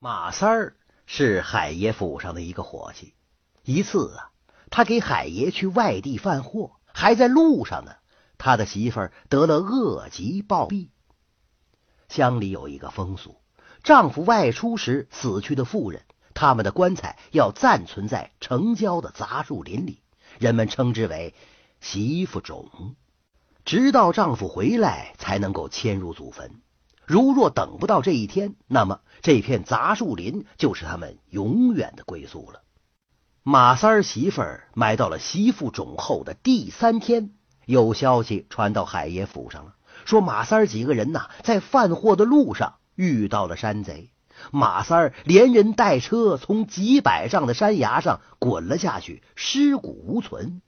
马三儿是海爷府上的一个伙计。一次啊，他给海爷去外地贩货，还在路上呢，他的媳妇儿得了恶疾暴毙。乡里有一个风俗，丈夫外出时死去的妇人，他们的棺材要暂存在城郊的杂树林里，人们称之为“媳妇冢”，直到丈夫回来才能够迁入祖坟。如若等不到这一天，那么这片杂树林就是他们永远的归宿了。马三儿媳妇儿埋到了媳妇冢后的第三天，有消息传到海爷府上了，说马三儿几个人呐，在贩货的路上遇到了山贼，马三儿连人带车从几百丈的山崖上滚了下去，尸骨无存。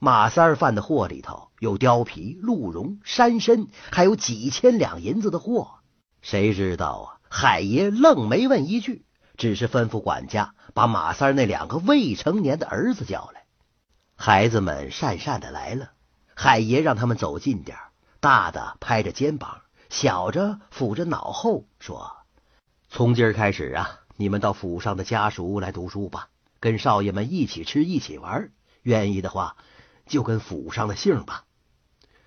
马三儿贩的货里头有貂皮、鹿茸、山参，还有几千两银子的货。谁知道啊？海爷愣没问一句，只是吩咐管家把马三儿那两个未成年的儿子叫来。孩子们讪讪的来了，海爷让他们走近点大的拍着肩膀，小着抚着脑后，说：“从今儿开始啊，你们到府上的家属来读书吧，跟少爷们一起吃，一起玩，愿意的话。”就跟府上的姓吧。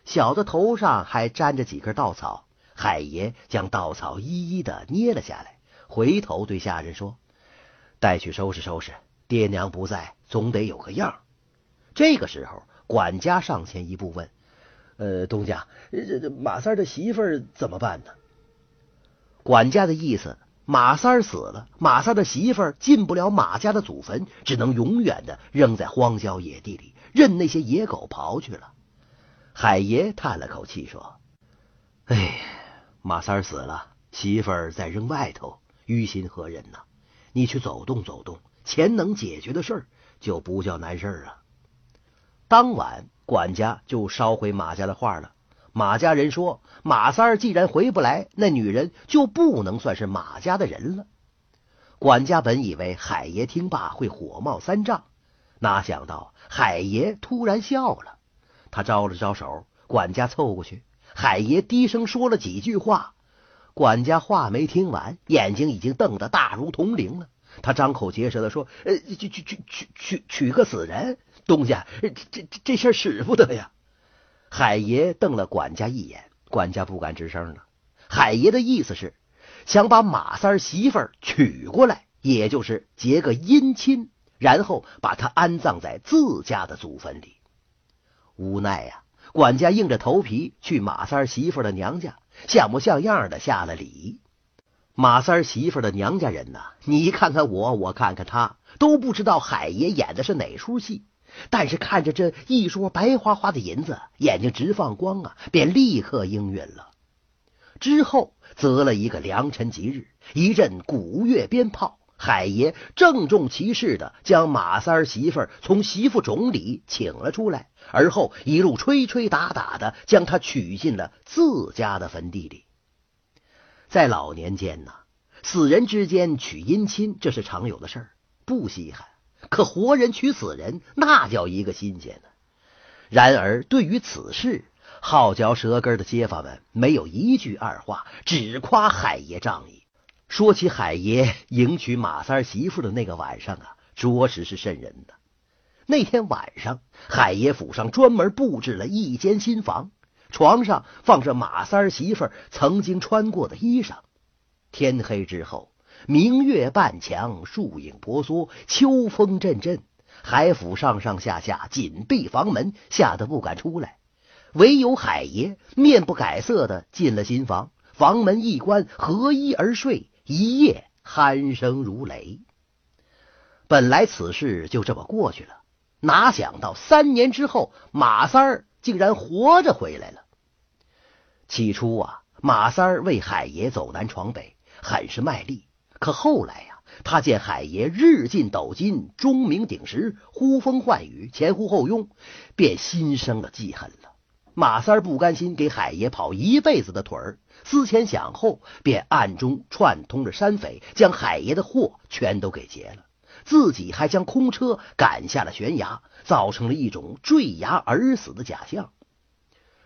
小的头上还沾着几根稻草，海爷将稻草一一的捏了下来，回头对下人说：“带去收拾收拾，爹娘不在，总得有个样。”这个时候，管家上前一步问：“呃，东家，这这马三的媳妇儿怎么办呢？”管家的意思：马三死了，马三的媳妇儿进不了马家的祖坟，只能永远的扔在荒郊野地里。任那些野狗刨去了。海爷叹了口气说：“哎，马三死了，媳妇儿在扔外头，于心何忍呢？你去走动走动，钱能解决的事儿就不叫难事儿啊。”当晚，管家就捎回马家的话了。马家人说：“马三儿既然回不来，那女人就不能算是马家的人了。”管家本以为海爷听罢会火冒三丈。哪想到海爷突然笑了，他招了招手，管家凑过去，海爷低声说了几句话，管家话没听完，眼睛已经瞪得大如铜铃了。他张口结舌的说：“呃，娶娶娶娶娶娶个死人，东家，这这这事使不得呀！”海爷瞪了管家一眼，管家不敢吱声了。海爷的意思是想把马三媳妇儿娶过来，也就是结个姻亲。然后把他安葬在自家的祖坟里。无奈呀，管家硬着头皮去马三媳妇的娘家，像模像样的下了礼。马三媳妇的娘家人呐，你看看我，我看看他，都不知道海爷演的是哪出戏。但是看着这一桌白花花的银子，眼睛直放光啊，便立刻应允了。之后择了一个良辰吉日，一阵鼓乐鞭炮。海爷郑重其事的将马三媳妇从媳妇冢里请了出来，而后一路吹吹打打的将她娶进了自家的坟地里。在老年间呢，死人之间娶姻亲这是常有的事儿，不稀罕；可活人娶死人，那叫一个新鲜呢。然而对于此事，好嚼舌根的街坊们没有一句二话，只夸海爷仗义。说起海爷迎娶马三媳妇的那个晚上啊，着实是瘆人的。那天晚上，海爷府上专门布置了一间新房，床上放着马三媳妇曾经穿过的衣裳。天黑之后，明月半墙，树影婆娑，秋风阵阵，海府上上下下紧闭房门，吓得不敢出来。唯有海爷面不改色的进了新房，房门一关，合衣而睡。一夜鼾声如雷。本来此事就这么过去了，哪想到三年之后，马三儿竟然活着回来了。起初啊，马三儿为海爷走南闯北，很是卖力。可后来呀，他见海爷日进斗金，钟鸣鼎食，呼风唤雨，前呼后拥，便心生了记恨了。马三儿不甘心给海爷跑一辈子的腿儿。思前想后，便暗中串通着山匪，将海爷的货全都给劫了，自己还将空车赶下了悬崖，造成了一种坠崖而死的假象。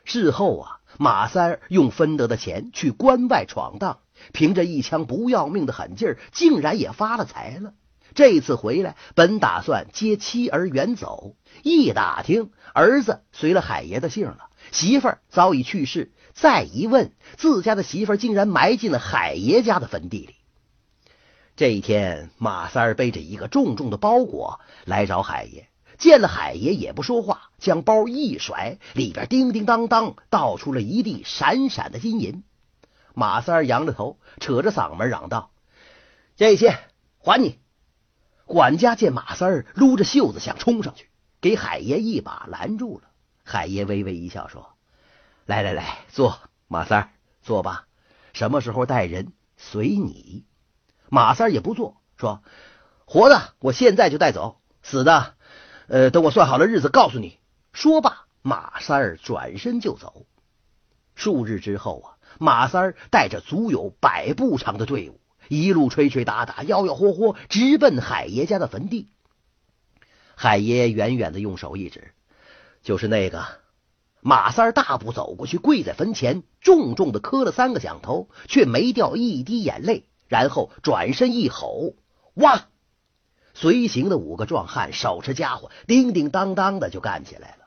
事后啊，马三用分得的钱去关外闯荡，凭着一腔不要命的狠劲儿，竟然也发了财了。这次回来，本打算接妻儿远走，一打听，儿子随了海爷的姓了，媳妇儿早已去世。再一问，自家的媳妇儿竟然埋进了海爷家的坟地里。这一天，马三儿背着一个重重的包裹来找海爷，见了海爷也不说话，将包一甩，里边叮叮当当倒出了一地闪闪的金银。马三儿扬着头，扯着嗓门嚷道：“这些还你！”管家见马三儿撸着袖子想冲上去，给海爷一把拦住了。海爷微微一笑说：“来来来，坐，马三儿坐吧。什么时候带人随你。”马三儿也不坐，说：“活的我现在就带走，死的，呃，等我算好了日子告诉你。”说罢，马三儿转身就走。数日之后啊，马三儿带着足有百步长的队伍。一路吹吹打打，吆吆喝喝，直奔海爷家的坟地。海爷远远的用手一指，就是那个。马三大步走过去，跪在坟前，重重的磕了三个响头，却没掉一滴眼泪。然后转身一吼：“挖！”随行的五个壮汉手持家伙，叮叮当当的就干起来了。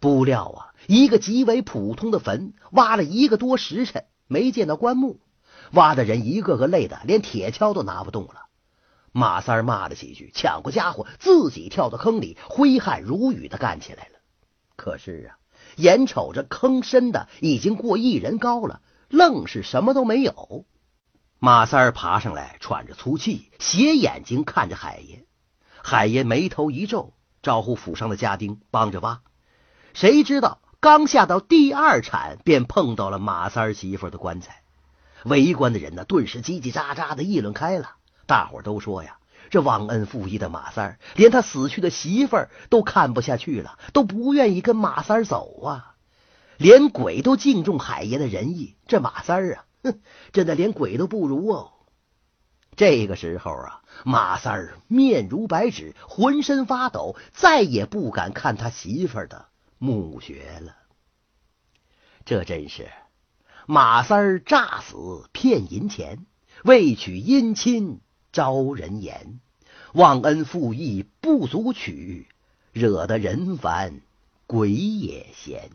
不料啊，一个极为普通的坟，挖了一个多时辰，没见到棺木。挖的人一个个累的连铁锹都拿不动了，马三骂了几句，抢过家伙，自己跳到坑里，挥汗如雨的干起来了。可是啊，眼瞅着坑深的已经过一人高了，愣是什么都没有。马三儿爬上来，喘着粗气，斜眼睛看着海爷。海爷眉头一皱，招呼府上的家丁帮着挖。谁知道刚下到第二铲，便碰到了马三儿媳妇的棺材。围观的人呢，顿时叽叽喳喳的议论开了。大伙都说呀，这忘恩负义的马三儿，连他死去的媳妇儿都看不下去了，都不愿意跟马三儿走啊。连鬼都敬重海爷的仁义，这马三儿啊，哼，真的连鬼都不如哦。这个时候啊，马三儿面如白纸，浑身发抖，再也不敢看他媳妇儿的墓穴了。这真是。马三儿诈死骗银钱，为娶姻亲招人言，忘恩负义不足取，惹得人烦鬼也嫌。